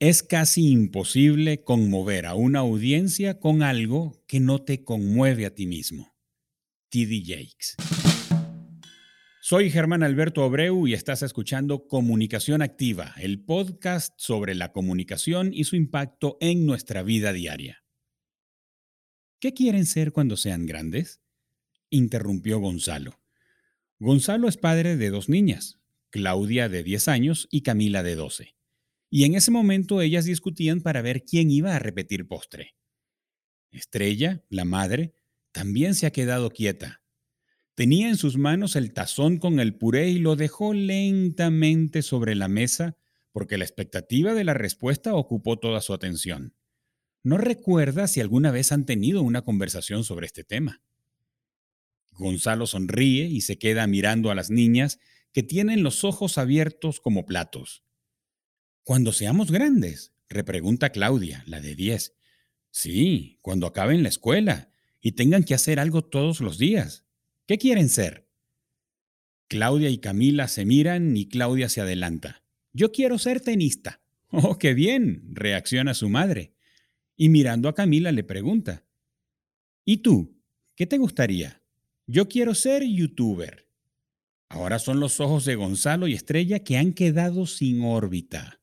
Es casi imposible conmover a una audiencia con algo que no te conmueve a ti mismo. TD Jakes. Soy Germán Alberto Abreu y estás escuchando Comunicación Activa, el podcast sobre la comunicación y su impacto en nuestra vida diaria. ¿Qué quieren ser cuando sean grandes? interrumpió Gonzalo. Gonzalo es padre de dos niñas, Claudia de 10 años y Camila de 12 y en ese momento ellas discutían para ver quién iba a repetir postre. Estrella, la madre, también se ha quedado quieta. Tenía en sus manos el tazón con el puré y lo dejó lentamente sobre la mesa porque la expectativa de la respuesta ocupó toda su atención. No recuerda si alguna vez han tenido una conversación sobre este tema. Gonzalo sonríe y se queda mirando a las niñas que tienen los ojos abiertos como platos. Cuando seamos grandes, repregunta Claudia, la de 10. Sí, cuando acaben la escuela y tengan que hacer algo todos los días. ¿Qué quieren ser? Claudia y Camila se miran y Claudia se adelanta. Yo quiero ser tenista. Oh, qué bien, reacciona su madre. Y mirando a Camila le pregunta. ¿Y tú? ¿Qué te gustaría? Yo quiero ser youtuber. Ahora son los ojos de Gonzalo y Estrella que han quedado sin órbita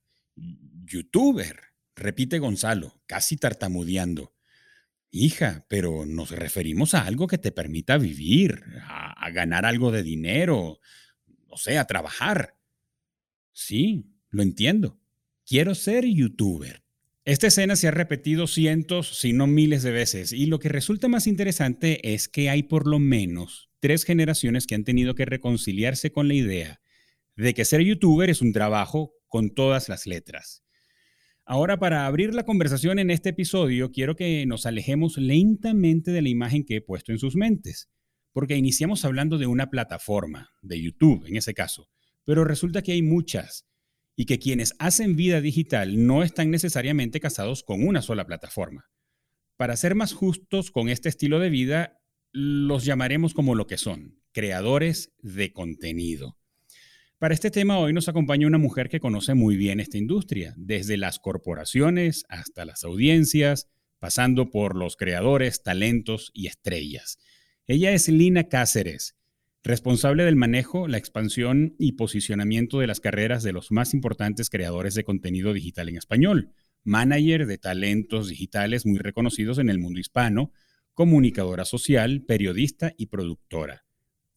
youtuber, repite Gonzalo, casi tartamudeando. Hija, pero nos referimos a algo que te permita vivir, a, ganar algo de dinero, o sea, a trabajar. Sí, lo entiendo. Quiero ser youtuber. Esta escena se ha repetido cientos, si no miles de veces, y lo que resulta más interesante es que hay por lo menos tres generaciones que han tenido que reconciliarse con la idea de que ser youtuber es un trabajo con todas las letras. Ahora, para abrir la conversación en este episodio, quiero que nos alejemos lentamente de la imagen que he puesto en sus mentes, porque iniciamos hablando de una plataforma, de YouTube en ese caso, pero resulta que hay muchas y que quienes hacen vida digital no están necesariamente casados con una sola plataforma. Para ser más justos con este estilo de vida, los llamaremos como lo que son, creadores de contenido. Para este tema hoy nos acompaña una mujer que conoce muy bien esta industria, desde las corporaciones hasta las audiencias, pasando por los creadores, talentos y estrellas. Ella es Lina Cáceres, responsable del manejo, la expansión y posicionamiento de las carreras de los más importantes creadores de contenido digital en español, manager de talentos digitales muy reconocidos en el mundo hispano, comunicadora social, periodista y productora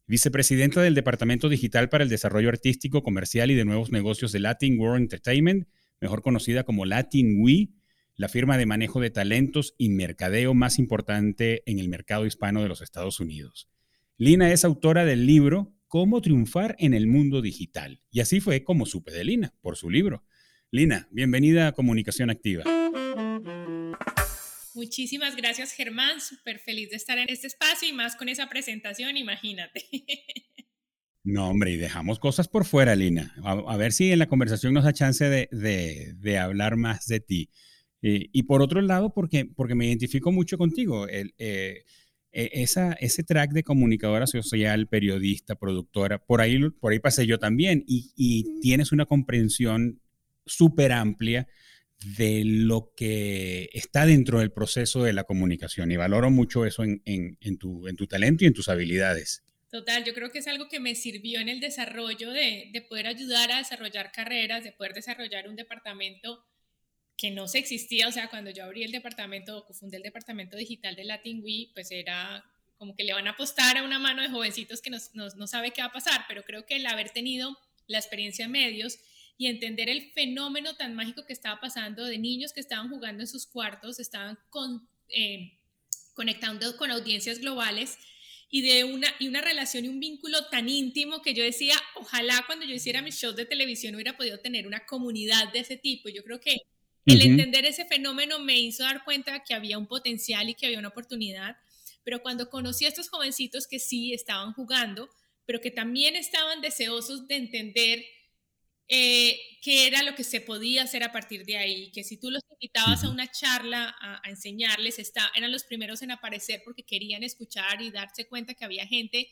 vicepresidenta del Departamento Digital para el Desarrollo Artístico, Comercial y de Nuevos Negocios de Latin World Entertainment, mejor conocida como Latin We, la firma de manejo de talentos y mercadeo más importante en el mercado hispano de los Estados Unidos. Lina es autora del libro Cómo triunfar en el mundo digital. Y así fue como supe de Lina, por su libro. Lina, bienvenida a Comunicación Activa. Muchísimas gracias, Germán. Súper feliz de estar en este espacio y más con esa presentación, imagínate. No, hombre, y dejamos cosas por fuera, Lina. A, ver si en la conversación nos da chance de, hablar más de ti. y por otro lado, porque, porque me identifico mucho contigo. El, eh, e, esa, ese track de comunicadora social, periodista, productora, por ahí, por ahí pasé yo también. Y, y tienes una comprensión súper amplia de lo que está dentro del proceso de la comunicación y valoro mucho eso en, tu, talento y en tus habilidades. Total, yo creo que es algo que me sirvió en el desarrollo de, poder ayudar a desarrollar carreras, de poder desarrollar un departamento que no se existía, o sea, cuando yo abrí el departamento, fundé el departamento digital de Latin We, pues era como que le van a apostar a una mano de jovencitos que no sabe qué va a pasar, pero creo que el haber tenido la experiencia en medios y entender el fenómeno tan mágico que estaba pasando de niños que estaban jugando en sus cuartos, estaban con, eh, conectando con audiencias globales y de una, y una relación y un vínculo tan íntimo que yo decía, ojalá cuando yo hiciera mis shows de televisión hubiera podido tener una comunidad de ese tipo. Yo creo que el entender ese fenómeno me hizo dar cuenta que había un potencial y que había una oportunidad, pero cuando conocí a estos jovencitos que sí estaban jugando, pero que también estaban deseosos de entender eh, qué era lo que se podía hacer a partir de ahí, que si tú los invitabas a una charla a, enseñarles, está, eran los primeros en aparecer porque querían escuchar y darse cuenta que había gente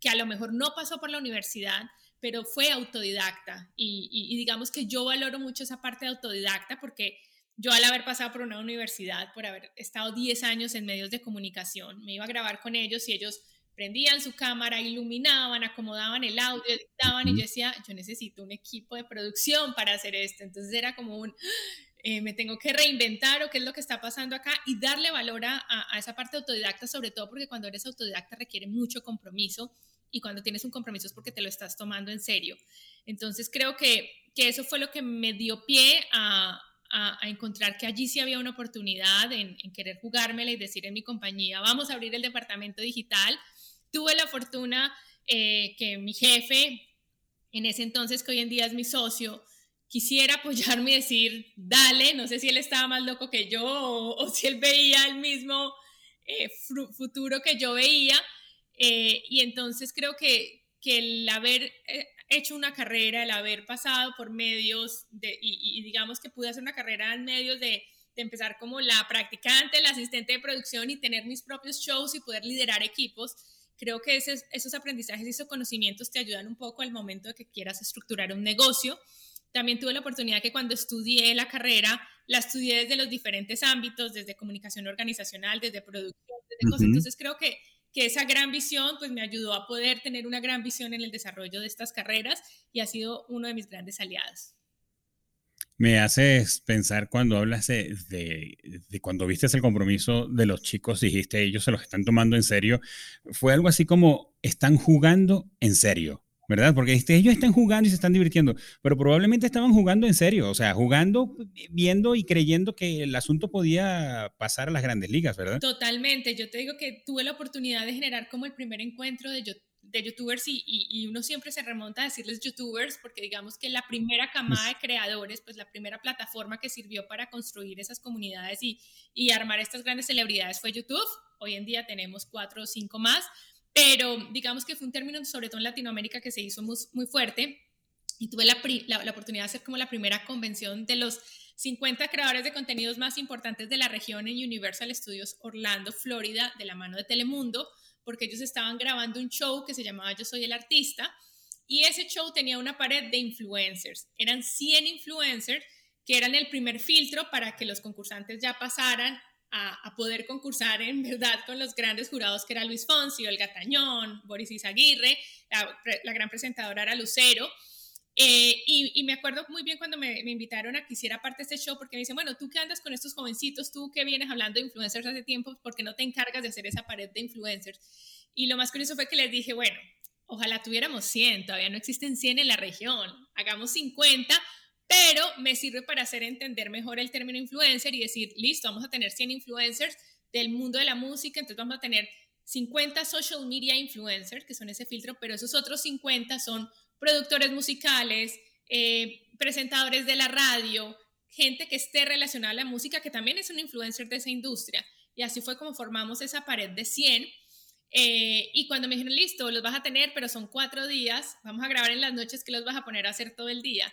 que a lo mejor no pasó por la universidad, pero fue autodidacta. Y, digamos que yo valoro mucho esa parte de autodidacta porque yo al haber pasado por una universidad, por haber estado 10 años en medios de comunicación, me iba a grabar con ellos y ellos prendían su cámara, iluminaban, acomodaban el audio, editaban y yo decía, yo necesito un equipo de producción para hacer esto. Entonces era como un, eh, me tengo que reinventar o qué es lo que está pasando acá y darle valor a, a, esa parte autodidacta, sobre todo porque cuando eres autodidacta requiere mucho compromiso y cuando tienes un compromiso es porque te lo estás tomando en serio. Entonces creo que, que eso fue lo que me dio pie a, a, encontrar que allí sí había una oportunidad en, en, querer jugármela y decir en mi compañía, vamos a abrir el departamento digital. Tuve la fortuna eh, que mi jefe, en ese entonces que hoy en día es mi socio, quisiera apoyarme y decir, dale, no sé si él estaba más loco que yo o, si él veía el mismo eh, futuro que yo veía. Eh, y entonces creo que, que el haber eh, hecho una carrera, el haber pasado por medios, y, digamos que pude hacer una carrera en medios de, de empezar como la practicante, la asistente de producción y tener mis propios shows y poder liderar equipos, creo que esos, esos aprendizajes y esos conocimientos te ayudan un poco al momento de que quieras estructurar un negocio también tuve la oportunidad que cuando estudié la carrera, la estudié desde los diferentes ámbitos, desde comunicación organizacional, desde producción, desde cosas. Entonces creo que, que esa gran visión pues me ayudó a poder tener una gran visión en el desarrollo de estas carreras y ha sido uno de mis grandes aliados. Me haces pensar cuando hablas de, cuando viste el compromiso de los chicos, dijiste ellos se los están tomando en serio. Fue algo así como están jugando en serio. ¿verdad? Porque este, ellos están jugando y se están divirtiendo, pero probablemente estaban jugando en serio, o sea, jugando, viendo y creyendo que el asunto podía pasar a las grandes ligas, ¿verdad? Totalmente, yo te digo que tuve la oportunidad de generar como el primer encuentro de, de youtubers y, y, uno siempre se remonta a decirles youtubers porque digamos que la primera camada de creadores, pues la primera plataforma que sirvió para construir esas comunidades y, y armar estas grandes celebridades fue YouTube. Hoy en día tenemos cuatro o cinco más, pero digamos que fue un término, sobre todo en Latinoamérica, que se hizo muy, muy fuerte y tuve la, la, oportunidad de hacer como la primera convención de los 50 creadores de contenidos más importantes de la región en Universal Studios Orlando, Florida, de la mano de Telemundo, porque ellos estaban grabando un show que se llamaba Yo Soy el Artista, y ese show tenía una pared de influencers. Eran 100 influencers que eran el primer filtro para que los concursantes ya pasaran a, poder concursar en verdad con los grandes jurados que era Luis Fonsi, El Gatañón, Boris Izaguirre, la, gran presentadora era Lucero. Eh, y, me acuerdo muy bien cuando me, invitaron a que hiciera parte de este show, porque me dicen, bueno, tú que andas con estos jovencitos, tú que vienes hablando de influencers hace tiempo, ¿por qué no te encargas de hacer esa pared de influencers? Y lo más curioso fue que les dije, bueno, ojalá tuviéramos 100, todavía no existen 100 en la región, hagamos 50 pero me sirve para hacer entender mejor el término influencer y decir, listo, vamos a tener 100 influencers del mundo de la música, entonces vamos a tener 50 social media influencers, que son ese filtro, pero esos otros 50 son productores musicales, eh, presentadores de la radio, gente que esté relacionada a la música, que también es un influencer de esa industria. Y así fue como formamos esa pared de 100. Eh, y cuando me dijeron, listo, los vas a tener, pero son cuatro días, vamos a grabar en las noches que los vas a poner a hacer todo el día.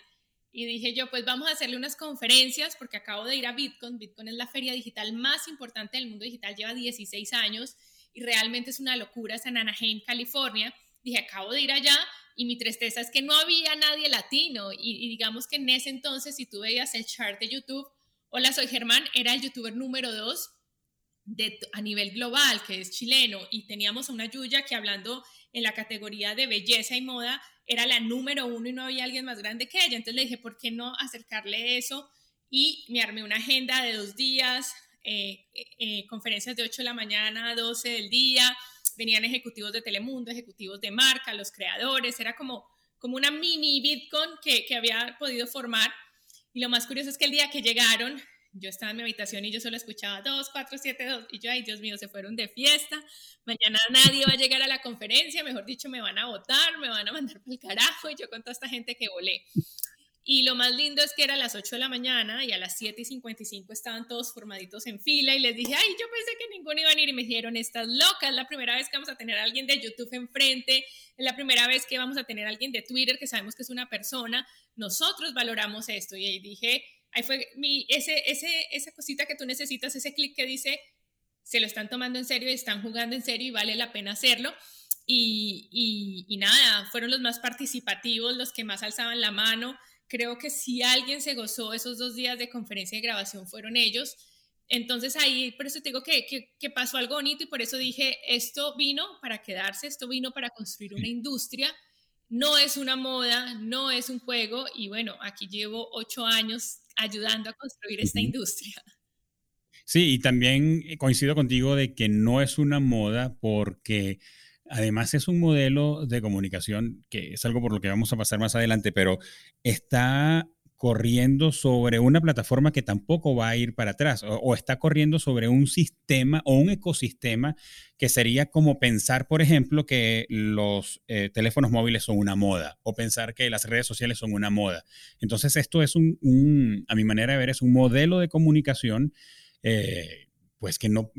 Y dije yo, pues vamos a hacerle unas conferencias porque acabo de ir a Bitcoin. Bitcoin es la feria digital más importante del mundo digital, lleva 16 años y realmente es una locura. Es en Anaheim, California. Dije, acabo de ir allá y mi tristeza es que no había nadie latino. Y, digamos que en ese entonces, si tú veías el chart de YouTube, hola, soy Germán, era el youtuber número dos de, a nivel global, que es chileno. Y teníamos a una Yuya que hablando en la categoría de belleza y moda era la número uno y no había alguien más grande que ella. Entonces le dije, ¿por qué no acercarle eso? Y me armé una agenda de dos días, eh, eh, eh, conferencias de 8 de la mañana a 12 del día, venían ejecutivos de Telemundo, ejecutivos de marca, los creadores, era como, como una mini Bitcoin que, que había podido formar. Y lo más curioso es que el día que llegaron, yo estaba en mi habitación y yo solo escuchaba 2, 4, 7, 2 y yo, ay Dios mío, se fueron de fiesta, mañana nadie va a llegar a la conferencia, mejor dicho, me van a votar, me van a mandar por el carajo y yo con toda esta gente que volé. Y lo más lindo es que era a las 8 de la mañana y a las 7 y 55 estaban todos formaditos en fila y les dije, ay, yo pensé que ninguno iba a ir y me dijeron, estás loca, es la primera vez que vamos a tener a alguien de YouTube enfrente, es la primera vez que vamos a tener a alguien de Twitter que sabemos que es una persona, nosotros valoramos esto. Y ahí dije, ahí fue mi, ese, ese, esa cosita que tú necesitas, ese clic que dice, se lo están tomando en serio y están jugando en serio y vale la pena hacerlo. y, y, nada, fueron los más participativos, los que más alzaban la mano. Creo que si alguien se gozó esos dos días de conferencia de grabación fueron ellos. Entonces ahí, por eso te digo que, que, que, pasó algo bonito y por eso dije, esto vino para quedarse, esto vino para construir una industria, no es una moda, no es un juego y bueno, aquí llevo ocho años ayudando a construir esta industria. Sí, y también coincido contigo de que no es una moda porque Además es un modelo de comunicación que es algo por lo que vamos a pasar más adelante, pero está corriendo sobre una plataforma que tampoco va a ir para atrás o, está corriendo sobre un sistema o un ecosistema que sería como pensar, por ejemplo, que los eh, teléfonos móviles son una moda o pensar que las redes sociales son una moda. Entonces esto es un, a mi manera de ver, es un modelo de comunicación eh, pues que no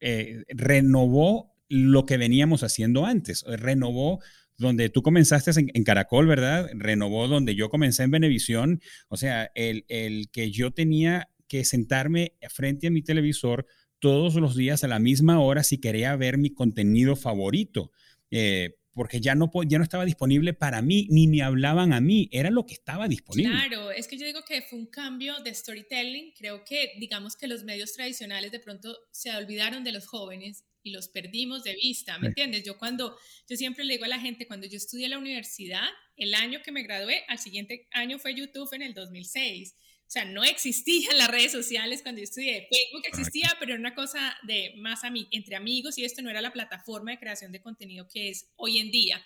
eh, renovó lo que veníamos haciendo antes. Renovó donde tú comenzaste en, Caracol, ¿verdad? Renovó donde yo comencé en Venevisión. O sea, el, que yo tenía que sentarme frente a mi televisor todos los días a la misma hora si quería ver mi contenido favorito. Eh, porque ya no, ya no estaba disponible para mí, ni me hablaban a mí, era lo que estaba disponible. Claro, es que yo digo que fue un cambio de storytelling, creo que digamos que los medios tradicionales de pronto se olvidaron de los jóvenes y los perdimos de vista, ¿me entiendes? Yo cuando, yo siempre le digo a la gente, cuando yo estudié en la universidad, el año que me gradué, al siguiente año fue YouTube en el 2006. O sea, no existían las redes sociales cuando yo estudié. Facebook existía, pero era una cosa de más entre amigos y esto no era la plataforma de creación de contenido que es hoy en día.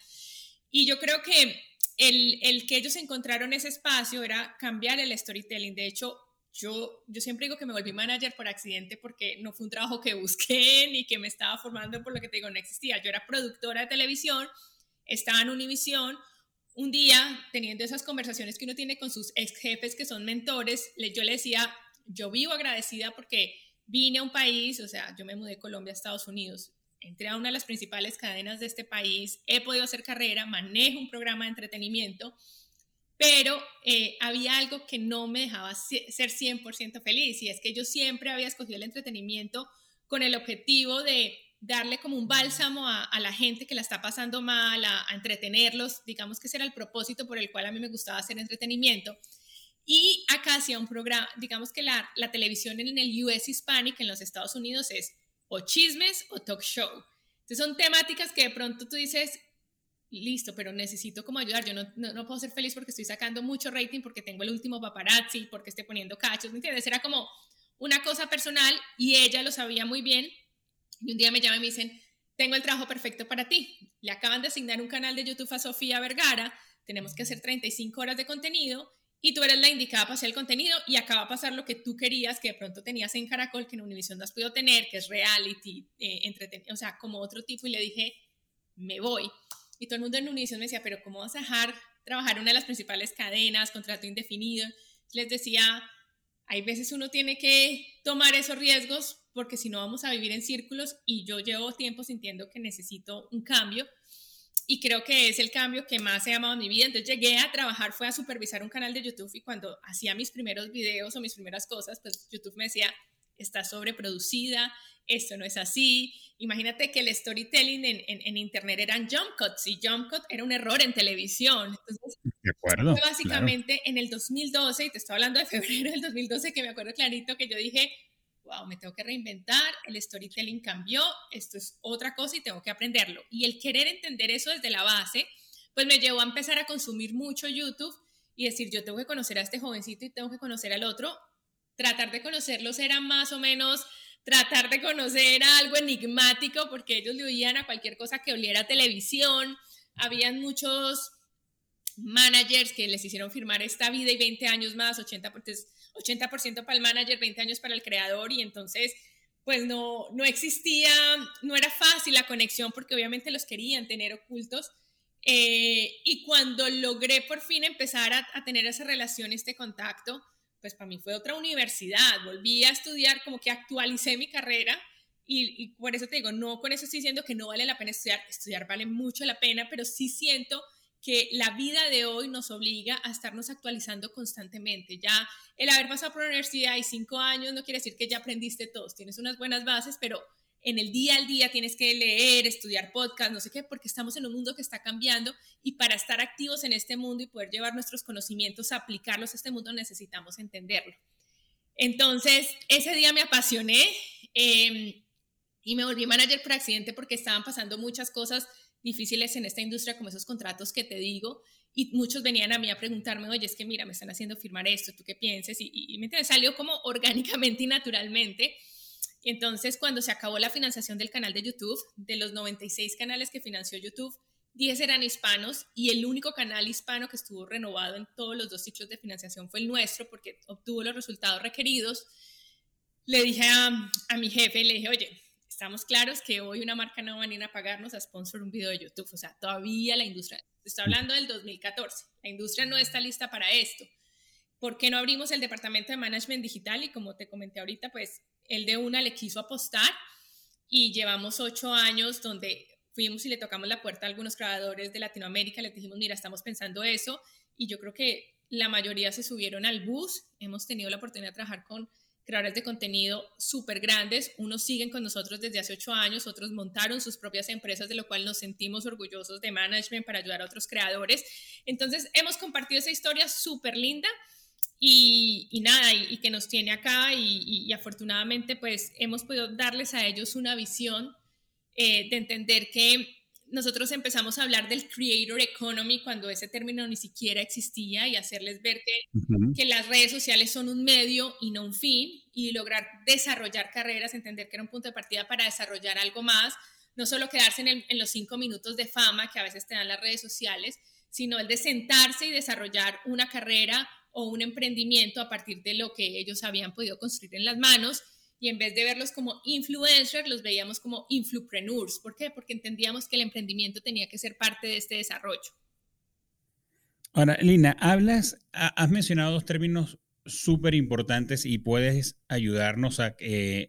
Y yo creo que el, el que ellos encontraron ese espacio era cambiar el storytelling. De hecho, yo, yo siempre digo que me volví manager por accidente porque no fue un trabajo que busqué ni que me estaba formando por lo que te digo, no existía. Yo era productora de televisión, estaba en Univision. Un día, teniendo esas conversaciones que uno tiene con sus ex jefes que son mentores, yo le decía, yo vivo agradecida porque vine a un país, o sea, yo me mudé de Colombia a Estados Unidos, entré a una de las principales cadenas de este país, he podido hacer carrera, manejo un programa de entretenimiento pero eh, había algo que no me dejaba ser 100% feliz y es que yo siempre había escogido el entretenimiento con el objetivo de darle como un bálsamo a, la gente que la está pasando mal, a, entretenerlos, digamos que ese era el propósito por el cual a mí me gustaba hacer entretenimiento. Y acá hacía un programa, digamos que la, la televisión en el US Hispanic en los Estados Unidos es o chismes o talk show. Entonces son temáticas que de pronto tú dices, listo, pero necesito como ayudar. Yo no, no, puedo ser feliz porque estoy sacando mucho rating, porque tengo el último paparazzi, porque estoy poniendo cachos, ¿me entiendes? Era como una cosa personal y ella lo sabía muy bien. Y un día me llaman y me dicen, tengo el trabajo perfecto para ti. Le acaban de asignar un canal de YouTube a Sofía Vergara, tenemos que hacer 35 horas de contenido y tú eres la indicada para hacer el contenido y acaba a pasar lo que tú querías, que de pronto tenías en Caracol, que en Univision no has podido tener, que es reality, eh, o sea, como otro tipo. Y le dije, me voy. Y todo el mundo en Univision me decía, pero ¿cómo vas a dejar trabajar una de las principales cadenas, contrato indefinido? Les decía, hay veces uno tiene que tomar esos riesgos porque si no vamos a vivir en círculos y yo llevo tiempo sintiendo que necesito un cambio y creo que es el cambio que más he amado en mi vida. Entonces llegué a trabajar, fue a supervisar un canal de YouTube y cuando hacía mis primeros videos o mis primeras cosas, pues YouTube me decía, está sobreproducida, esto no es así. Imagínate que el storytelling en, en, internet eran jump cuts y jump cut era un error en televisión. Entonces, de acuerdo. Fue básicamente en el 2012, y te estoy hablando de febrero del 2012, que me acuerdo clarito que yo dije, wow, me tengo que reinventar, el storytelling cambió, esto es otra cosa y tengo que aprenderlo. Y el querer entender eso desde la base, pues me llevó a empezar a consumir mucho YouTube y decir, yo tengo que conocer a este jovencito y tengo que conocer al otro tratar de conocerlos era más o menos tratar de conocer algo enigmático porque ellos le oían a cualquier cosa que oliera televisión. Habían muchos managers que les hicieron firmar esta vida y 20 años más, 80%, 80 para el manager, 20 años para el creador y entonces pues no, no existía, no era fácil la conexión porque obviamente los querían tener ocultos. Eh, y cuando logré por fin empezar a, a tener esa relación, este contacto, pues para mí fue otra universidad, volví a estudiar, como que actualicé mi carrera y, por eso te digo, no con eso estoy diciendo que no vale la pena estudiar, estudiar vale mucho la pena, pero sí siento que la vida de hoy nos obliga a estarnos actualizando constantemente. Ya el haber pasado por la universidad y cinco años no quiere decir que ya aprendiste todos, tienes unas buenas bases, pero en el día al día tienes que leer, estudiar podcast, no sé qué, porque estamos en un mundo que está cambiando y para estar activos en este mundo y poder llevar nuestros conocimientos a aplicarlos a este mundo necesitamos entenderlo. Entonces, ese día me apasioné em, y me volví manager por accidente porque estaban pasando muchas cosas difíciles en esta industria, como esos contratos que te digo, y muchos venían a mí a preguntarme, oye, es que mira, me están haciendo firmar esto, ¿tú qué piensas? Y, y, me salió como orgánicamente y naturalmente. Entonces, cuando se acabó la financiación del canal de YouTube, de los 96 canales que financió YouTube, 10 eran hispanos y el único canal hispano que estuvo renovado en todos los dos ciclos de financiación fue el nuestro porque obtuvo los resultados requeridos. Le dije a, a mi jefe, le dije, oye, estamos claros que hoy una marca no va a venir a pagarnos a sponsor un video de YouTube. O sea, todavía la industria, está hablando del 2014, la industria no está lista para esto. ¿Por qué no abrimos el departamento de management digital? Y como te comenté ahorita, pues el de una le quiso apostar y llevamos ocho años donde fuimos y le tocamos la puerta a algunos creadores de Latinoamérica, les dijimos, mira, estamos pensando eso, y yo creo que la mayoría se subieron al bus, hemos tenido la oportunidad de trabajar con creadores de contenido súper grandes, unos siguen con nosotros desde hace ocho años, otros montaron sus propias empresas, de lo cual nos sentimos orgullosos de management para ayudar a otros creadores. Entonces, hemos compartido esa historia súper linda y, nada, y, que nos tiene acá y, afortunadamente pues hemos podido darles a ellos una visión eh, de entender que nosotros empezamos a hablar del creator economy cuando ese término ni siquiera existía y hacerles ver que, que, las redes sociales son un medio y no un fin y lograr desarrollar carreras, entender que era un punto de partida para desarrollar algo más, no solo quedarse en, en los cinco minutos de fama que a veces te dan las redes sociales, sino el de sentarse y desarrollar una carrera o un emprendimiento a partir de lo que ellos habían podido construir en las manos y en vez de verlos como influencers, los veíamos como influpreneurs. ¿Por qué? Porque entendíamos que el emprendimiento tenía que ser parte de este desarrollo. Ahora, Lina, hablas, has mencionado dos términos súper importantes y puedes ayudarnos a,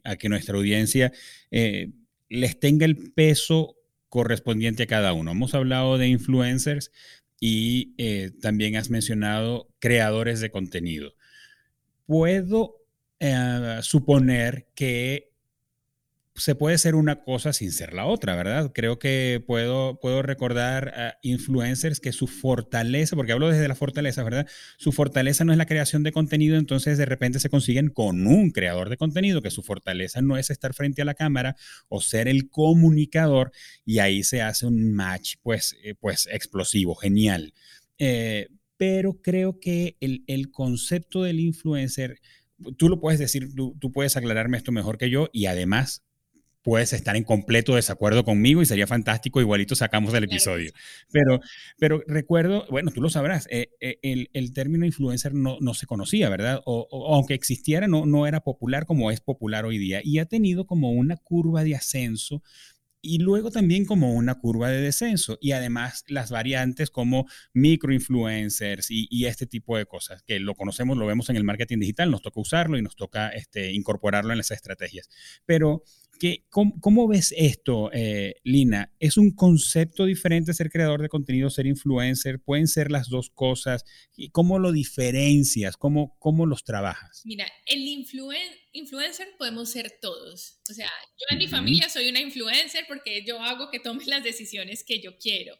a que nuestra audiencia eh, les tenga el peso correspondiente a cada uno. Hemos hablado de influencers, y eh, también has mencionado creadores de contenido. Puedo eh, suponer que se puede ser una cosa sin ser la otra, ¿verdad? Creo que puedo, puedo recordar a influencers que su fortaleza, porque hablo desde la fortaleza, ¿verdad? Su fortaleza no es la creación de contenido, entonces de repente se consiguen con un creador de contenido, que su fortaleza no es estar frente a la cámara o ser el comunicador, y ahí se hace un match, pues, eh, pues explosivo, genial. Eh, pero creo que el, el concepto del influencer tú lo puedes decir, tú, tú, puedes aclararme esto mejor que yo y además puedes estar en completo desacuerdo conmigo y sería fantástico, igualito sacamos el episodio. Pero, pero recuerdo, bueno, tú lo sabrás, eh, eh, el, el, término influencer no, no, se conocía, ¿verdad? O, aunque existiera, no, no era popular como es popular hoy día y ha tenido como una curva de ascenso y luego también como una curva de descenso y además las variantes como microinfluencers y, y este tipo de cosas que lo conocemos, lo vemos en el marketing digital, nos toca usarlo y nos toca este, incorporarlo en las estrategias. Pero cómo, ves esto, eh, Lina? ¿Es un concepto diferente ser creador de contenido, ser influencer? ¿Pueden ser las dos cosas? ¿Y cómo lo diferencias? ¿Cómo, cómo los trabajas? Mira, el influencer podemos ser todos. O sea, yo en mi familia soy una influencer porque yo hago que tome las decisiones que yo quiero.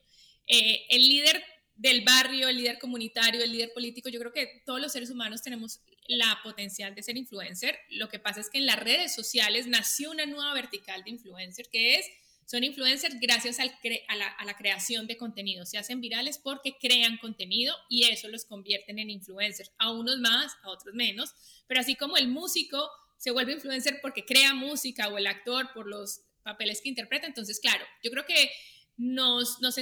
Eh, el líder del barrio, el líder comunitario, el líder político, yo creo que todos los seres humanos tenemos la potencial de ser influencer. Lo que pasa es que en las redes sociales nació una nueva vertical de influencer que es, son influencers gracias a, la, a, la, creación de contenido. Se hacen virales porque crean contenido y eso los convierten en influencers. A unos más, a otros menos. Pero así como el músico se vuelve influencer porque crea música o el actor por los papeles que interpreta. Entonces, claro, yo creo que nos, nos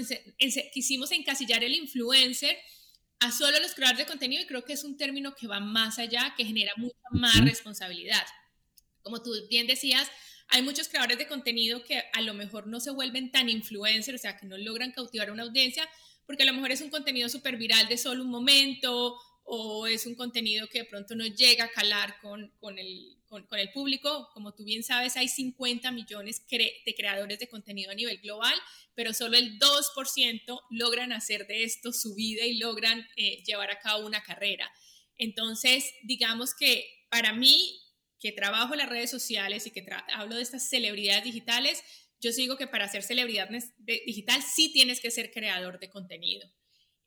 quisimos encasillar el influencer a solo los creadores de contenido y creo que es un término que va más allá, que genera mucha más responsabilidad. Como tú bien decías, hay muchos creadores de contenido que a lo mejor no se vuelven tan influencers, o sea, que no logran cautivar a una audiencia, porque a lo mejor es un contenido súper viral de solo un momento o es un contenido que de pronto no llega a calar con, con, el, con, el, público. Como tú bien sabes, hay 50 millones de creadores de contenido a nivel global, pero solo el 2% logran hacer de esto su vida y logran eh, llevar a cabo una carrera. Entonces, digamos que para mí, que trabajo en las redes sociales y que hablo de estas celebridades digitales, yo sigo que para ser celebridad digital sí tienes que ser creador de contenido.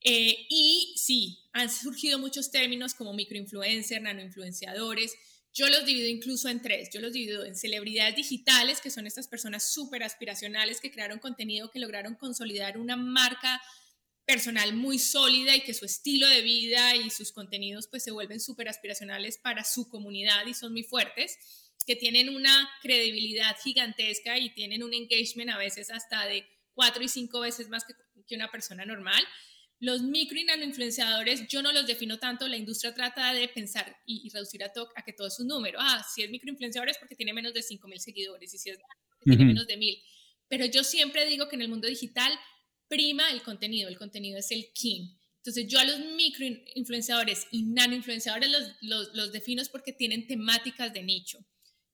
Eh, y sí, han surgido muchos términos como microinfluencer, nanoinfluenciadores. Yo los divido incluso en tres. Yo los divido en celebridades digitales, que son estas personas súper aspiracionales que crearon contenido, que lograron consolidar una marca personal muy sólida y que su estilo de vida y sus contenidos pues se vuelven súper aspiracionales para su comunidad y son muy fuertes, que tienen una credibilidad gigantesca y tienen un engagement a veces hasta de cuatro y cinco veces más que, que una persona normal. Los micro y nano influenciadores, yo no los defino tanto, la industria trata de pensar y, reducir a, a, que todo es un número. Ah, si es microinfluenciador es porque tiene menos de 5 mil seguidores y si es tiene menos de mil. Pero yo siempre digo que en el mundo digital prima el contenido, el contenido es el king. Entonces yo a los microinfluenciadores y nanoinfluenciadores los, los, los defino porque tienen temáticas de nicho,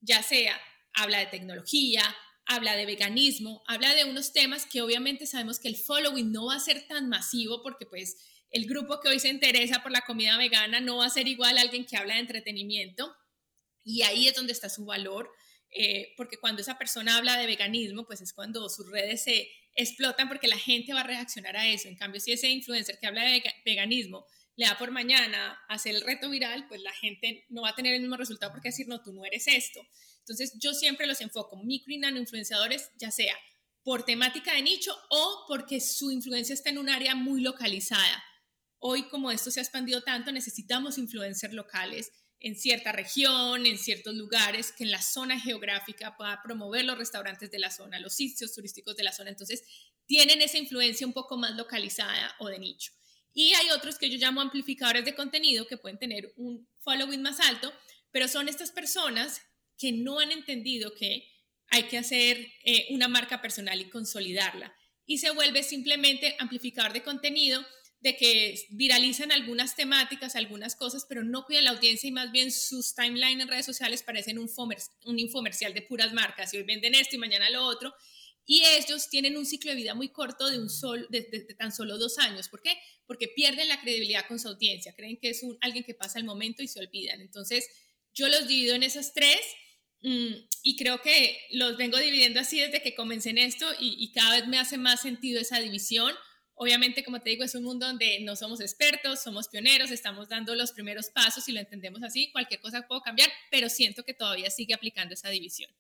ya sea habla de tecnología, habla de veganismo, habla de unos temas que obviamente sabemos que el following no va a ser tan masivo porque pues el grupo que hoy se interesa por la comida vegana no va a ser igual a alguien que habla de entretenimiento y ahí es donde está su valor, eh, porque cuando esa persona habla de veganismo, pues es cuando sus redes se explotan porque la gente va a reaccionar a eso. En cambio, si ese influencer que habla de veganismo le da por mañana hacer el reto viral, pues la gente no va a tener el mismo resultado porque decir, no, tú no eres esto. Entonces yo siempre los enfoco micro y nano influenciadores, ya sea por temática de nicho o porque su influencia está en un área muy localizada. Hoy como esto se ha expandido tanto, necesitamos influencers locales en cierta región, en ciertos lugares, que en la zona geográfica pueda promover los restaurantes de la zona, los sitios turísticos de la zona. Entonces, tienen esa influencia un poco más localizada o de nicho. Y hay otros que yo llamo amplificadores de contenido que pueden tener un following más alto, pero son estas personas que no han entendido que hay que hacer eh, una marca personal y consolidarla. Y se vuelve simplemente amplificador de contenido, de que viralizan algunas temáticas, algunas cosas, pero no cuidan la audiencia y más bien sus timeline en redes sociales parecen un, un infomercial de puras marcas. Y hoy venden esto y mañana lo otro. Y ellos tienen un ciclo de vida muy corto de, un sol, de, tan solo dos años. ¿Por qué? Porque pierden la credibilidad con su audiencia. Creen que es un, alguien que pasa el momento y se olvidan. Entonces, yo los divido en esas tres y creo que los vengo dividiendo así desde que comencé en esto y, cada vez me hace más sentido esa división. Obviamente, como te digo, es un mundo donde no somos expertos, somos pioneros, estamos dando los primeros pasos y lo entendemos así. Cualquier cosa puede cambiar, pero siento que todavía sigue aplicando esa división.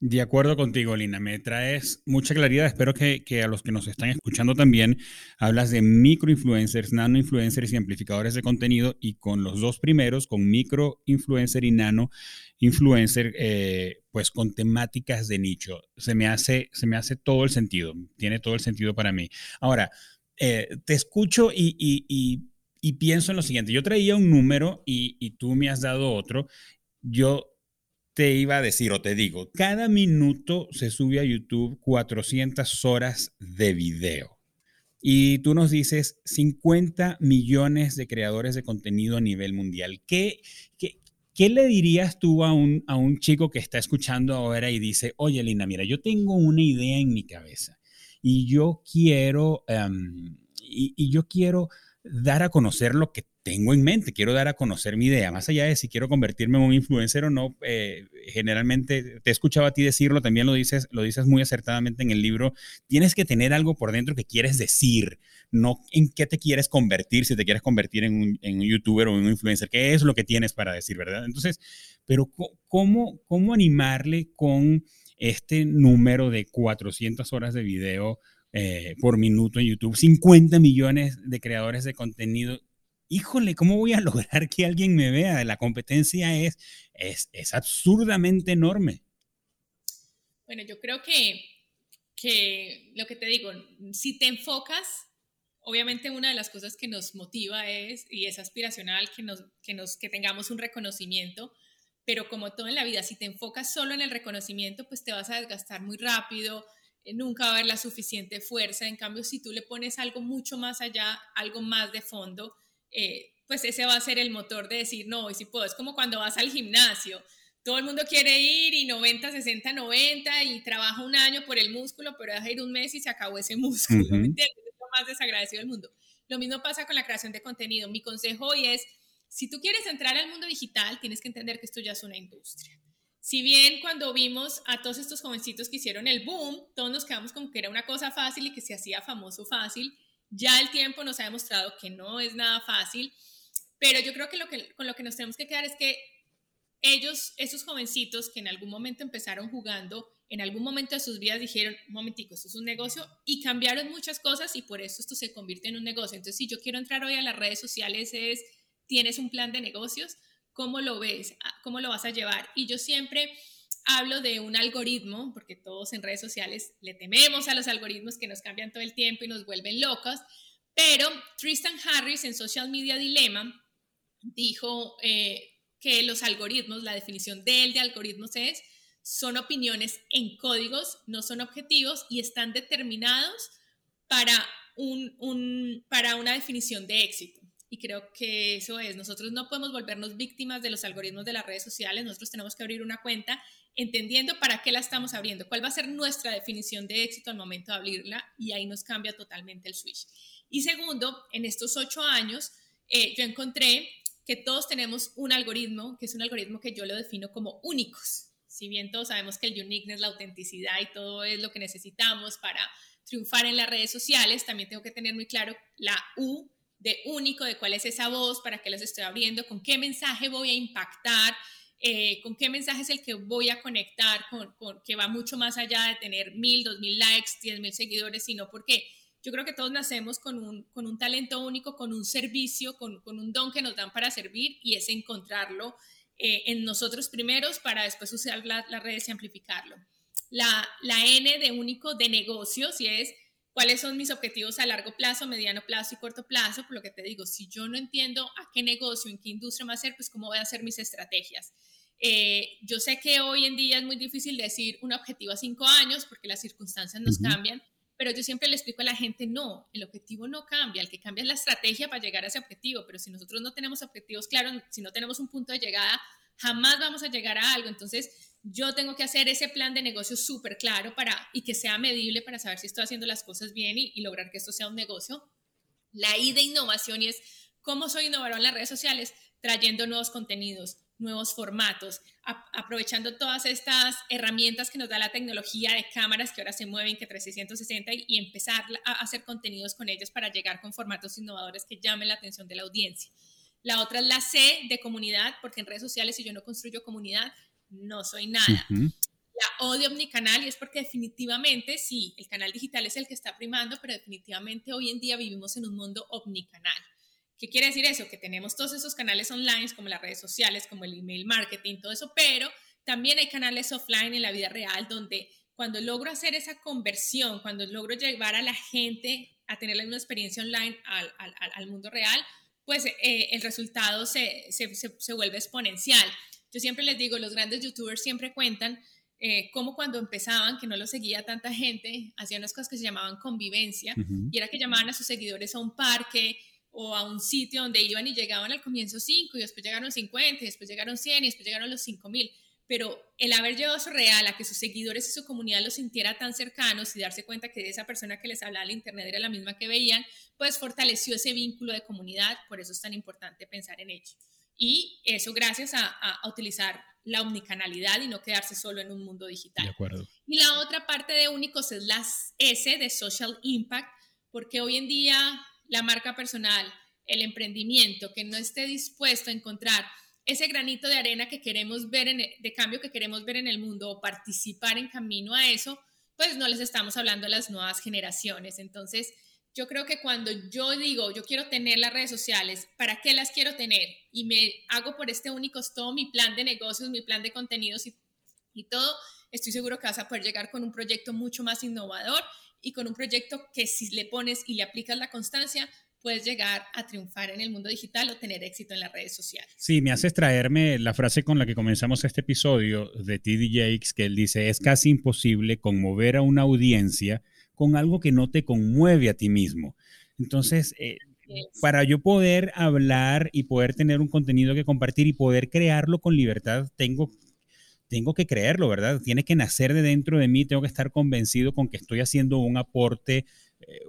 De acuerdo contigo, Lina, me traes mucha claridad. Espero que, a los que nos están escuchando también hablas de microinfluencers, nanoinfluencers y amplificadores de contenido y con los dos primeros, con microinfluencer y nanoinfluencer, eh, pues con temáticas de nicho. Se me, hace, se me hace todo el sentido, tiene todo el sentido para mí. Ahora, eh, te escucho y, pienso en lo siguiente. Yo traía un número y, y tú me has dado otro. Yo te iba a decir o te digo, cada minuto se sube a YouTube 400 horas de video. Y tú nos dices 50 millones de creadores de contenido a nivel mundial. ¿Qué, qué, qué le dirías tú a un, a un chico que está escuchando ahora y dice, oye, Lina, mira, yo tengo una idea en mi cabeza y yo quiero, em, y yo quiero dar a conocer lo que tengo en mente, quiero dar a conocer mi idea, más allá de si quiero convertirme en un influencer o no, eh, generalmente te he escuchado a ti decirlo, también lo dices, lo dices muy acertadamente en el libro, tienes que tener algo por dentro que quieres decir, no en qué te quieres convertir, si te quieres convertir en un, en un youtuber o en un influencer, qué es lo que tienes para decir, ¿verdad? Entonces, pero ¿cómo, cómo animarle con este número de 400 horas de video? Eh, por minuto en YouTube, 50 millones de creadores de contenido híjole, ¿cómo voy a lograr que alguien me vea? La competencia es, es, es absurdamente enorme. Bueno, yo creo que, que lo que te digo, si te enfocas, obviamente una de las cosas que nos motiva es, y es aspiracional, que, nos, que, nos, que tengamos un reconocimiento, pero como todo en la vida, si te enfocas solo en el reconocimiento, pues te vas a desgastar muy rápido, eh, nunca va a haber la suficiente fuerza. En cambio, si tú le pones algo mucho más allá, algo más de fondo, eh, pues ese va a ser el motor de decir, no, y si puedo, es como cuando vas al gimnasio, todo el mundo quiere ir y 90, 60, 90 y trabaja un año por el músculo, pero deja ir un mes y se acabó ese músculo, Es lo más desagradecido del mundo. Lo mismo pasa con la creación de contenido. Mi consejo hoy es, Si tú quieres entrar al mundo digital, tienes que entender que esto ya es una industria. Si bien cuando vimos a todos estos jovencitos que hicieron el boom, todos nos quedamos como que era una cosa fácil y que se hacía famoso fácil, ya el tiempo nos ha demostrado que no es nada fácil, pero yo creo que, con lo que nos tenemos que quedar es que ellos, esos jovencitos que en algún momento empezaron jugando, en algún momento de sus vidas dijeron, un momentico, esto es un negocio y cambiaron muchas cosas y por eso esto se convierte en un negocio. Entonces, si yo quiero entrar hoy a las redes sociales es, ¿tienes un plan de negocios? ¿Cómo lo ves? ¿Cómo lo vas a llevar? Y yo siempre hablo de un algoritmo, porque todos en redes sociales le tememos a los algoritmos que nos cambian todo el tiempo y nos vuelven locos, pero Tristan Harris en Social Media Dilemma dijo eh, que los algoritmos, la definición de él de algoritmos es, son opiniones en códigos, no son objetivos y están determinados para, un, para una definición de éxito. Y creo que eso es, nosotros no podemos volvernos víctimas de los algoritmos de las redes sociales, nosotros tenemos que abrir una cuenta entendiendo para qué la estamos abriendo, cuál va a ser nuestra definición de éxito al momento de abrirla y ahí nos cambia totalmente el switch. Y segundo, en estos ocho años, eh, yo encontré que todos tenemos un algoritmo, que es un algoritmo que yo lo defino como únicos. Si bien todos sabemos que el uniqueness, la autenticidad y todo es lo que necesitamos para triunfar en las redes sociales, también tengo que tener muy claro la U de único, de cuál es esa voz, para qué los estoy abriendo, con qué mensaje voy a impactar, eh, con qué mensaje es el que voy a conectar, con, que va mucho más allá de tener mil, dos mil likes, diez mil seguidores, sino porque yo creo que todos nacemos con un, con un talento único, con un servicio, con, con, un don que nos dan para servir y es encontrarlo eh, en nosotros primeros para después usar las redes y amplificarlo. La, la N de único de negocios y es cuáles son mis objetivos a largo plazo, mediano plazo y corto plazo, por lo que te digo, si yo no entiendo a qué negocio, en qué industria va a ser, pues cómo voy a hacer mis estrategias. Eh, yo sé que hoy en día es muy difícil decir un objetivo a cinco años porque las circunstancias nos cambian, pero yo siempre le explico a la gente, no, el objetivo no cambia, el que cambia es la estrategia para llegar a ese objetivo, pero si nosotros no tenemos objetivos claros, si no tenemos un punto de llegada, jamás vamos a llegar a algo. Entonces, yo tengo que hacer ese plan de negocio súper claro para, y que sea medible para saber si estoy haciendo las cosas bien y, lograr que esto sea un negocio. La I de innovación y es cómo soy innovador en las redes sociales, trayendo nuevos contenidos, nuevos formatos, aprovechando todas estas herramientas que nos da la tecnología de cámaras que ahora se mueven, que 360 y empezar a hacer contenidos con ellos para llegar con formatos innovadores que llamen la atención de la audiencia. La otra es la C de comunidad, porque en redes sociales si yo no construyo comunidad, no soy nada. La O de omnicanal y es porque definitivamente sí, el canal digital es el que está primando, pero definitivamente hoy en día vivimos en un mundo omnicanal. ¿Qué quiere decir eso? Que tenemos todos esos canales online como las redes sociales, como el email marketing, todo eso, pero también hay canales offline en la vida real donde cuando logro hacer esa conversión, cuando logro llevar a la gente a tener la misma experiencia online al, al, al mundo real, pues eh, el resultado se, se, se, vuelve exponencial. Yo siempre les digo, los grandes youtubers siempre cuentan eh, cómo cuando empezaban, que no lo seguía tanta gente, hacían unas cosas que se llamaban convivencia, y era que llamaban a sus seguidores a un parque o a un sitio donde iban y llegaban al comienzo 5 y después llegaron 50 y después llegaron 100 y después llegaron los 5000 pero el haber llevado eso real a que sus seguidores y su comunidad los sintiera tan cercanos y darse cuenta que esa persona que les hablaba en internet era la misma que veían, pues fortaleció ese vínculo de comunidad, por eso es tan importante pensar en ello. Y eso gracias a, a, utilizar la omnicanalidad y no quedarse solo en un mundo digital. De acuerdo. Y la otra parte de únicos es la S de social impact, porque hoy en día la marca personal, el emprendimiento, que no esté dispuesto a encontrar ese granito de arena que queremos ver, en, e, de cambio que queremos ver en el mundo o participar en camino a eso, pues no les estamos hablando a las nuevas generaciones. Entonces, yo creo que cuando yo digo, yo quiero tener las redes sociales, ¿para qué las quiero tener? Y me hago por este único todo mi plan de negocios, mi plan de contenidos y, y todo, estoy seguro que vas a poder llegar con un proyecto mucho más innovador y con un proyecto que si le pones y le aplicas la constancia, puedes llegar a triunfar en el mundo digital o tener éxito en las redes sociales. Sí, me haces traerme la frase con la que comenzamos este episodio de TD Jakes, que él dice, es casi imposible conmover a una audiencia con algo que no te conmueve a ti mismo. Entonces, eh, para yo poder hablar y poder tener un contenido que compartir y poder crearlo con libertad, tengo tengo que creerlo, ¿verdad? Tiene que nacer de dentro de mí, tengo que estar convencido con que estoy haciendo un aporte eh,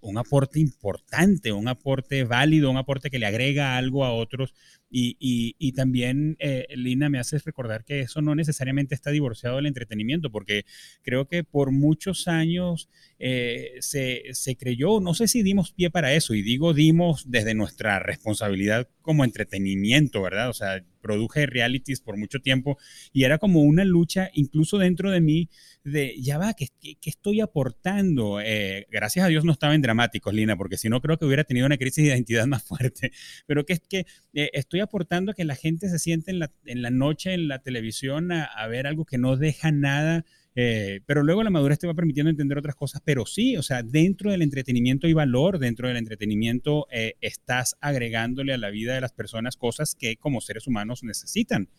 un, aporte importante, un aporte válido, un aporte que le agrega algo a otros Y, también, eh, Lina, me haces recordar que eso no necesariamente está divorciado del entretenimiento, porque creo que por muchos años eh, se, se, creyó, no sé si dimos pie para eso, y digo dimos desde nuestra responsabilidad como entretenimiento, ¿verdad? O sea, produje realities por mucho tiempo y era como una lucha incluso dentro de mí de, ya va, ¿qué, estoy aportando? Eh, gracias a Dios no estaba en dramáticos, Lina, porque si no creo que hubiera tenido una crisis de identidad más fuerte, pero que es que eh, estoy aportando a que la gente se siente en la, en la noche en la televisión a, a ver algo que no deja nada eh, pero luego la madurez te va permitiendo entender otras cosas, pero sí, o sea, dentro del entretenimiento hay valor, dentro del entretenimiento eh, estás agregándole a la vida de las personas cosas que como seres humanos necesitan.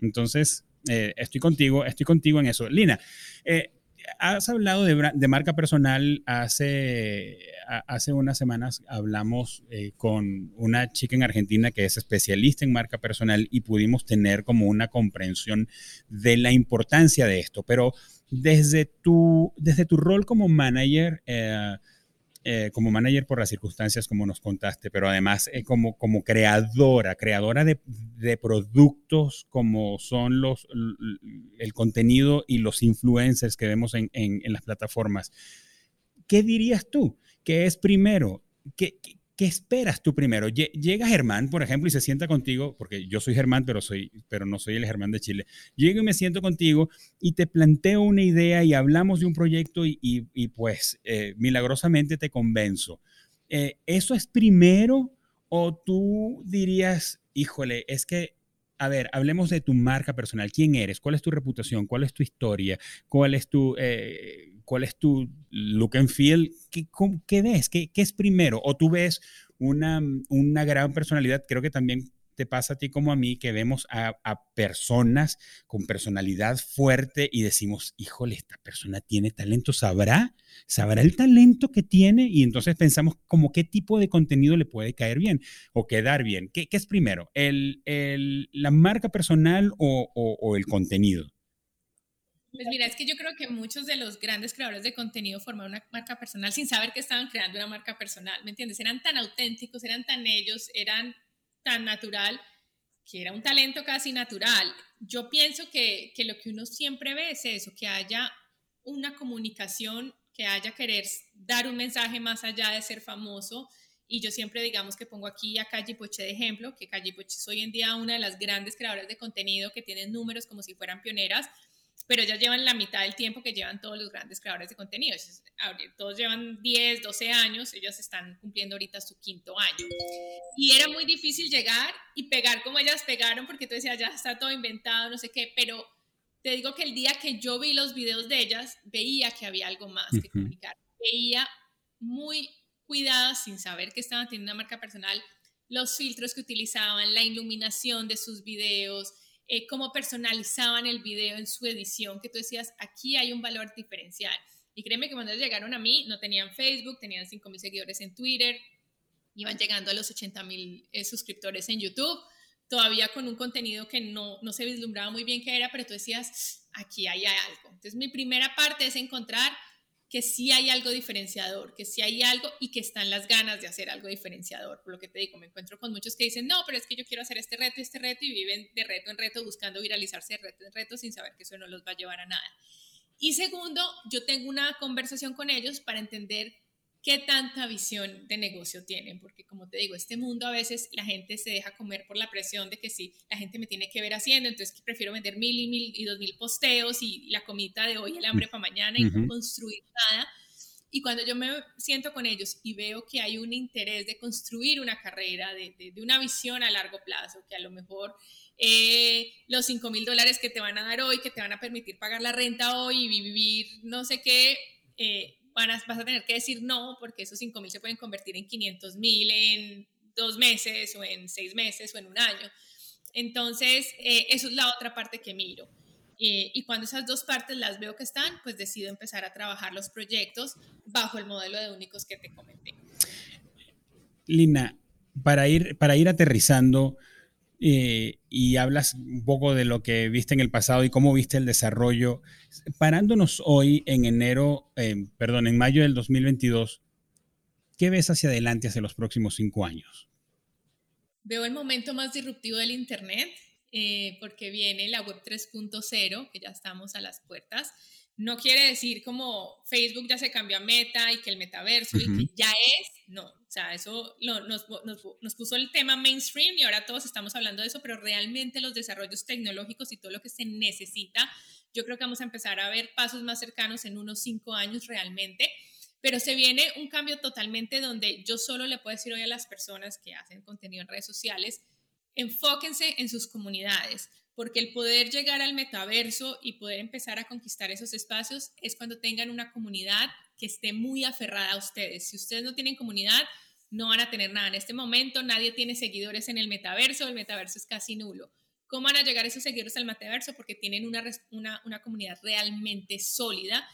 Entonces, eh, estoy contigo, estoy contigo en eso. Lina, has hablado de, marca personal hace, hace unas semanas hablamos con una chica en Argentina que es especialista en marca personal y pudimos tener como una comprensión de la importancia de esto, pero desde tu, desde tu rol como manager, eh, eh, como manager por las circunstancias como nos contaste, pero además eh, como, como creadora, creadora de, productos como son los, el contenido y los influencers que vemos en, las plataformas. ¿Qué dirías tú? ¿Qué es primero? ¿Qué, ¿Qué esperas tú primero? Llega Germán, por ejemplo, y se sienta contigo, porque yo soy Germán, pero, soy, pero no soy el Germán de Chile. Llego y me siento contigo y te planteo una idea y hablamos de un proyecto y, pues eh, milagrosamente te convenzo. Eh, ¿Eso es primero o tú dirías, híjole, es que a ver, hablemos de tu marca personal. ¿Quién eres? ¿Cuál es tu reputación? ¿Cuál es tu historia? ¿Cuál es tu, eh, cuál es tu look and feel? ¿Qué, ves? ¿Qué, ¿Qué, es primero? ¿O tú ves una, una gran personalidad? Creo que también te pasa a ti como a mí que vemos a, personas con personalidad fuerte y decimos, híjole, esta persona tiene talento, ¿sabrá? ¿Sabrá el talento que tiene? Y entonces pensamos como qué tipo de contenido le puede caer bien o quedar bien. ¿Qué, es primero? ¿El, ¿La marca personal o, el contenido? Pues mira, es que yo creo que muchos de los grandes creadores de contenido formaron una marca personal sin saber que estaban creando una marca personal, ¿me entiendes? Eran tan auténticos, eran tan ellos, eran tan natural, que era un talento casi natural. Yo pienso que, que, lo que uno siempre ve es eso, que haya una comunicación, que haya querer dar un mensaje más allá de ser famoso. Y yo siempre digamos que pongo aquí a Calle Poche de ejemplo, que Calle Poche es hoy en día una de las grandes creadoras de contenido que tienen números como si fueran pioneras, pero ellas llevan la mitad del tiempo que llevan todos los grandes creadores de contenido. Todos llevan 10, 12 años, ellas están cumpliendo ahorita su quinto año. Y era muy difícil llegar y pegar como ellas pegaron, porque tú decías, ya está todo inventado, no sé qué, pero te digo que el día que yo vi los videos de ellas, veía que había algo más que comunicar. Veía muy cuidadas, sin saber que estaban teniendo una marca personal, los filtros que utilizaban, la iluminación de sus videos, eh, cómo personalizaban el video en su edición, que tú decías, aquí hay un valor diferencial. Y créeme que cuando llegaron a mí, no tenían Facebook, tenían 5 mil seguidores en Twitter, iban llegando a los 80 mil eh, suscriptores en YouTube, todavía con un contenido que no, no se vislumbraba muy bien qué era, pero tú decías, aquí hay algo. Entonces mi primera parte es encontrar que sí hay algo diferenciador, que sí hay algo y que están las ganas de hacer algo diferenciador. Por lo que te digo, me encuentro con muchos que dicen, no, pero es que yo quiero hacer este reto y este reto y viven de reto en reto buscando viralizarse de reto en reto sin saber que eso no los va a llevar a nada. Y segundo, yo tengo una conversación con ellos para entender qué tanta visión de negocio tienen, porque como te digo, este mundo a veces la gente se deja comer por la presión de que si la gente me tiene que ver haciendo, entonces prefiero vender mil y mil y dos mil posteos y la comida de hoy, el hambre para mañana y no construir nada. Y cuando yo me siento con ellos y veo que hay un interés de construir una carrera, de, de, una visión a largo plazo, que a lo mejor eh, los 5 mil dólares que te van a dar hoy, que te van a permitir pagar la renta hoy y vivir no sé qué, eh, vas a tener que decir no, porque esos 5 mil se pueden convertir en 500 mil en dos meses o en seis meses o en un año. Entonces, eh, eso es la otra parte que miro. y cuando esas dos partes las veo que están, pues decido empezar a trabajar los proyectos bajo el modelo de únicos que te comenté. Lina, para ir, para ir aterrizando, eh, y hablas un poco de lo que viste en el pasado y cómo viste el desarrollo. Parándonos hoy en enero, eh, perdón, en mayo del 2022, ¿qué ves hacia adelante hacia los próximos cinco años? Veo el momento más disruptivo del Internet eh, porque viene la web 3.0, que ya estamos a las puertas. No quiere decir como Facebook ya se cambió a meta y que el metaverso y que ya es, no, o sea, eso nos, nos, puso el tema mainstream y ahora todos estamos hablando de eso, pero realmente los desarrollos tecnológicos y todo lo que se necesita, yo creo que vamos a empezar a ver pasos más cercanos en unos cinco años realmente pero se viene un cambio totalmente donde yo solo le puedo decir hoy a las personas que hacen contenido en redes sociales, enfóquense en sus comunidades, porque el poder llegar al metaverso y poder empezar a conquistar esos espacios es cuando tengan una comunidad que esté muy aferrada a ustedes. Si ustedes no tienen comunidad, no van a tener nada. En este momento nadie tiene seguidores en el metaverso, el metaverso es casi nulo. ¿Cómo van a llegar esos seguidores al metaverso? Porque tienen una, una, una comunidad realmente sólida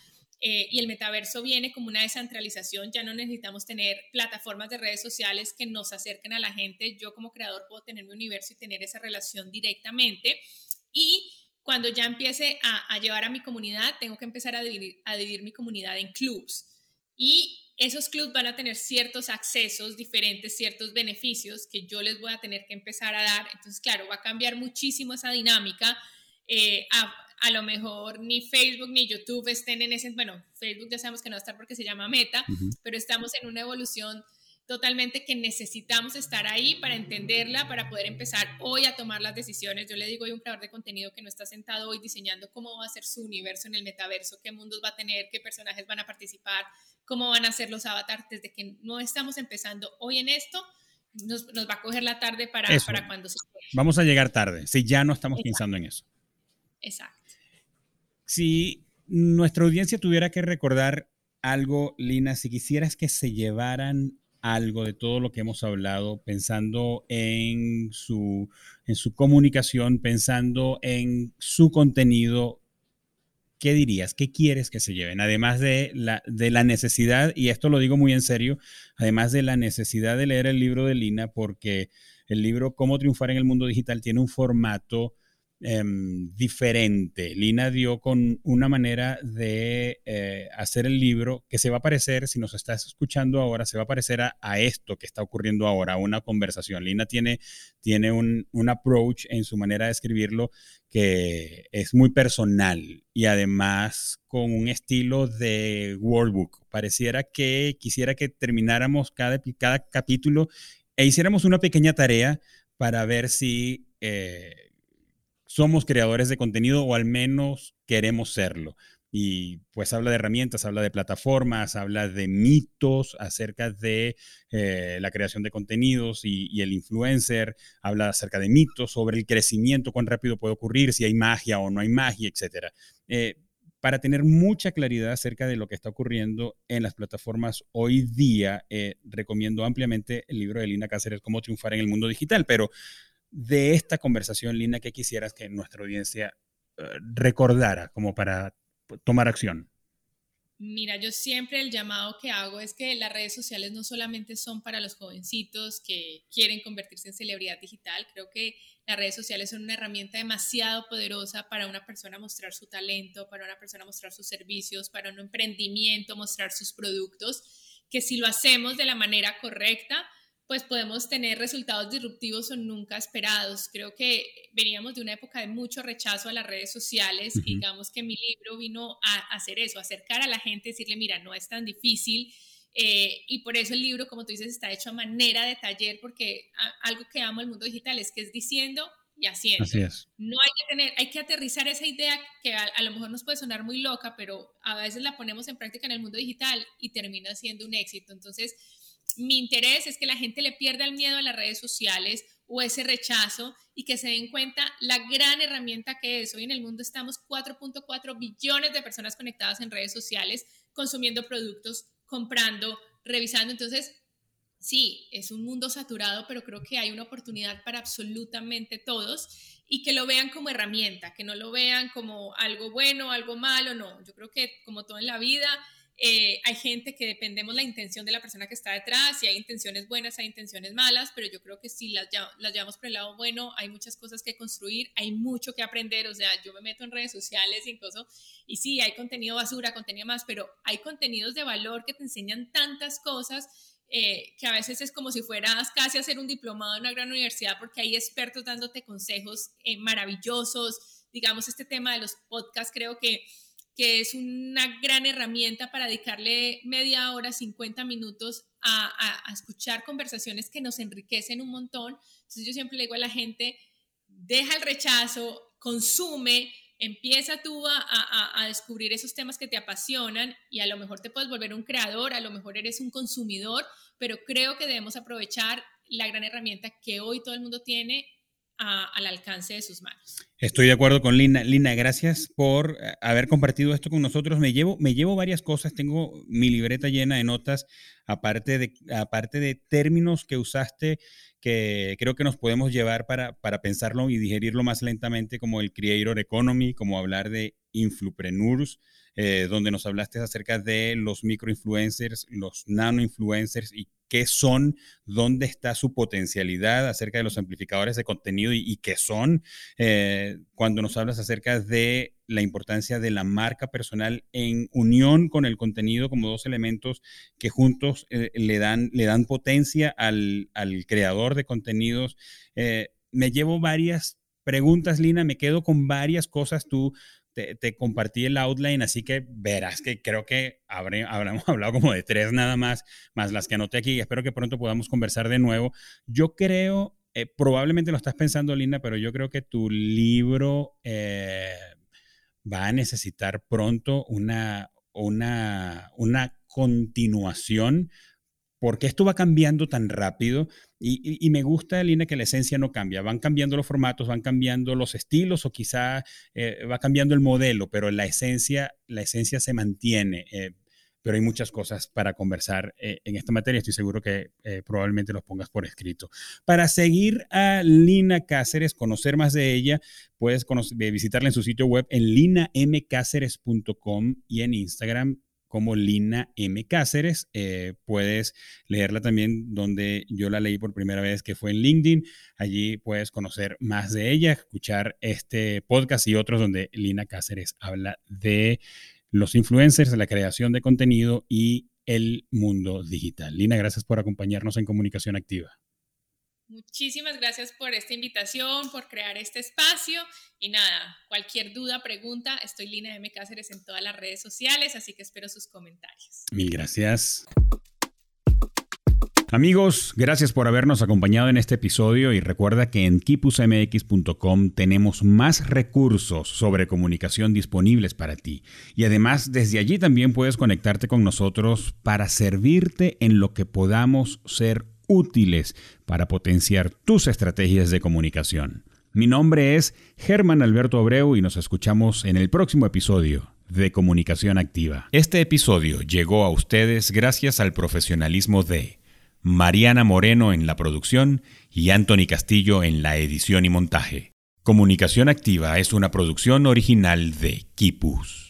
eh, y el metaverso viene como una descentralización, ya no necesitamos tener plataformas de redes sociales que nos acerquen a la gente. Yo como creador puedo tener mi universo y tener esa relación directamente. Y cuando ya empiece a, llevar a mi comunidad, tengo que empezar a dividir, a dividir mi comunidad en clubs. Y esos clubs van a tener ciertos accesos diferentes, ciertos beneficios que yo les voy a tener que empezar a dar. Entonces, claro, va a cambiar muchísimo esa dinámica. Eh, a, a lo mejor ni Facebook ni YouTube estén en ese, bueno, Facebook ya sabemos que no va a estar porque se llama Meta, pero estamos en una evolución totalmente que necesitamos estar ahí para entenderla, para poder empezar hoy a tomar las decisiones. Yo le digo a un creador de contenido que no está sentado hoy diseñando cómo va a ser su universo en el metaverso, qué mundos va a tener, qué personajes van a participar, cómo van a ser los avatars, desde que no estamos empezando hoy en esto. Nos, va a coger la tarde para, para cuando se Vamos a llegar tarde, si ya no estamos pensando en eso. Exacto. Si nuestra audiencia tuviera que recordar algo, Lina, si quisieras que se llevaran algo de todo lo que hemos hablado, pensando en su, en su comunicación, pensando en su contenido, ¿qué dirías? ¿Qué quieres que se lleven? Además de la, de la necesidad, y esto lo digo muy en serio, además de la necesidad de leer el libro de Lina, porque el libro Cómo triunfar en el mundo digital tiene un formato Em, diferente. Lina dio con una manera de eh, hacer el libro que se va a parecer, si nos estás escuchando ahora, se va a parecer a, esto que está ocurriendo ahora, una conversación. Lina tiene, tiene un, un, approach en su manera de escribirlo que es muy personal y además con un estilo de workbook. Pareciera que quisiera que termináramos cada, cada capítulo e hiciéramos una pequeña tarea para ver si... Eh, somos creadores de contenido o al menos queremos serlo. Y pues habla de herramientas, habla de plataformas, habla de mitos acerca de eh, la creación de contenidos y, el influencer, habla acerca de mitos sobre el crecimiento, cuán rápido puede ocurrir, si hay magia o no hay magia, etc. Eh, para tener mucha claridad acerca de lo que está ocurriendo en las plataformas hoy día, eh, recomiendo ampliamente el libro de Lina Cáceres, Cómo triunfar en el mundo digital, pero de esta conversación, Lina, que quisieras que nuestra audiencia eh, recordara como para tomar acción? Mira, yo siempre el llamado que hago es que las redes sociales no solamente son para los jovencitos que quieren convertirse en celebridad digital, creo que las redes sociales son una herramienta demasiado poderosa para una persona mostrar su talento, para una persona mostrar sus servicios, para un emprendimiento mostrar sus productos, que si lo hacemos de la manera correcta, pues podemos tener resultados disruptivos o nunca esperados. Creo que veníamos de una época de mucho rechazo a las redes sociales. Digamos que mi libro vino a hacer eso, acercar a la gente, decirle, mira, no es tan difícil. Eh, y por eso el libro, como tú dices, está hecho a manera de taller, porque algo que amo el mundo digital es que es diciendo y haciendo. No hay que tener, hay que aterrizar esa idea que a, a, lo mejor nos puede sonar muy loca, pero a veces la ponemos en práctica en el mundo digital y termina siendo un éxito. Entonces, mi interés es que la gente le pierda el miedo a las redes sociales o ese rechazo y que se den cuenta la gran herramienta que es. Hoy en el mundo estamos 4.4 billones de personas conectadas en redes sociales, consumiendo productos, comprando, revisando. Entonces, sí, es un mundo saturado, pero creo que hay una oportunidad para absolutamente todos y que lo vean como herramienta, que no lo vean como algo bueno, algo malo, no. Yo creo que como todo en la vida, eh, hay gente que dependemos la intención de la persona que está detrás, y hay intenciones buenas, hay intenciones malas, pero yo creo que si las, las llevamos por el lado bueno, hay muchas cosas que construir, hay mucho que aprender, o sea, yo me meto en redes sociales y cosas, y sí, hay contenido basura, contenido más, pero hay contenidos de valor que te enseñan tantas cosas eh, que a veces es como si fueras casi a hacer un diplomado en una gran universidad porque hay expertos dándote consejos eh, maravillosos. Digamos, este tema de los podcasts creo que, que es una gran herramienta para dedicarle media hora, 50 minutos a, a escuchar conversaciones que nos enriquecen un montón. Entonces yo siempre le digo a la gente, deja el rechazo, consume, empieza tú a, descubrir esos temas que te apasionan y a lo mejor te puedes volver un creador, a lo mejor eres un consumidor, pero creo que debemos aprovechar la gran herramienta que hoy todo el mundo tiene al alcance de sus manos. Estoy de acuerdo con Lina. Lina, gracias por eh, haber compartido esto con nosotros. Me llevo, me llevo varias cosas. Tengo mi libreta llena de notas, aparte de, aparte de términos que usaste que creo que nos podemos llevar para, para pensarlo y digerirlo más lentamente, como el Creator Economy, como hablar de influpreneurs, eh, donde nos hablaste acerca de los microinfluencers, los nanoinfluencers y qué son, dónde está su potencialidad acerca de los amplificadores de contenido y, qué son. Eh, cuando nos hablas acerca de la importancia de la marca personal en unión con el contenido como dos elementos que juntos eh, le, dan, le dan potencia al, creador de contenidos. Me llevo varias preguntas, Lina, me quedo con varias cosas. Tú te, compartí el outline, así que verás que creo que habré, habremos hablado como de tres nada más, más las que anoté aquí. Espero que pronto podamos conversar de nuevo. Yo creo, eh, probablemente lo estás pensando, Linda, pero yo creo que tu libro eh, va a necesitar pronto una, una, una continuación porque esto va cambiando tan rápido y, me gusta, Lina, que la esencia no cambia. Van cambiando los formatos, van cambiando los estilos o quizá eh, va cambiando el modelo, pero la esencia, la esencia se mantiene. Eh, pero hay muchas cosas para conversar eh, en esta materia. Estoy seguro que probablemente los pongas por escrito. Para seguir a Lina Cáceres, conocer más de ella, puedes visitarla en su sitio web en linamcáceres.com y en Instagram como Lina M. Cáceres. Eh, puedes leerla también donde yo la leí por primera vez, que fue en LinkedIn. Allí puedes conocer más de ella, escuchar este podcast y otros donde Lina Cáceres habla de los influencers, de la creación de contenido y el mundo digital. Lina, gracias por acompañarnos en Comunicación Activa. Muchísimas gracias por esta invitación, por crear este espacio. Y nada, cualquier duda, pregunta, estoy Lina M. Cáceres en todas las redes sociales, así que espero sus comentarios. Mil gracias. Amigos, gracias por habernos acompañado en este episodio y recuerda que en kipusmx.com tenemos más recursos sobre comunicación disponibles para ti. Y además desde allí también puedes conectarte con nosotros para servirte en lo que podamos ser útiles para potenciar tus estrategias de comunicación. Mi nombre es Germán Alberto Abreu y nos escuchamos en el próximo episodio de Comunicación Activa. Este episodio llegó a ustedes gracias al profesionalismo de Mariana Moreno en la producción y Anthony Castillo en la edición y montaje. Comunicación Activa es una producción original de Kipus.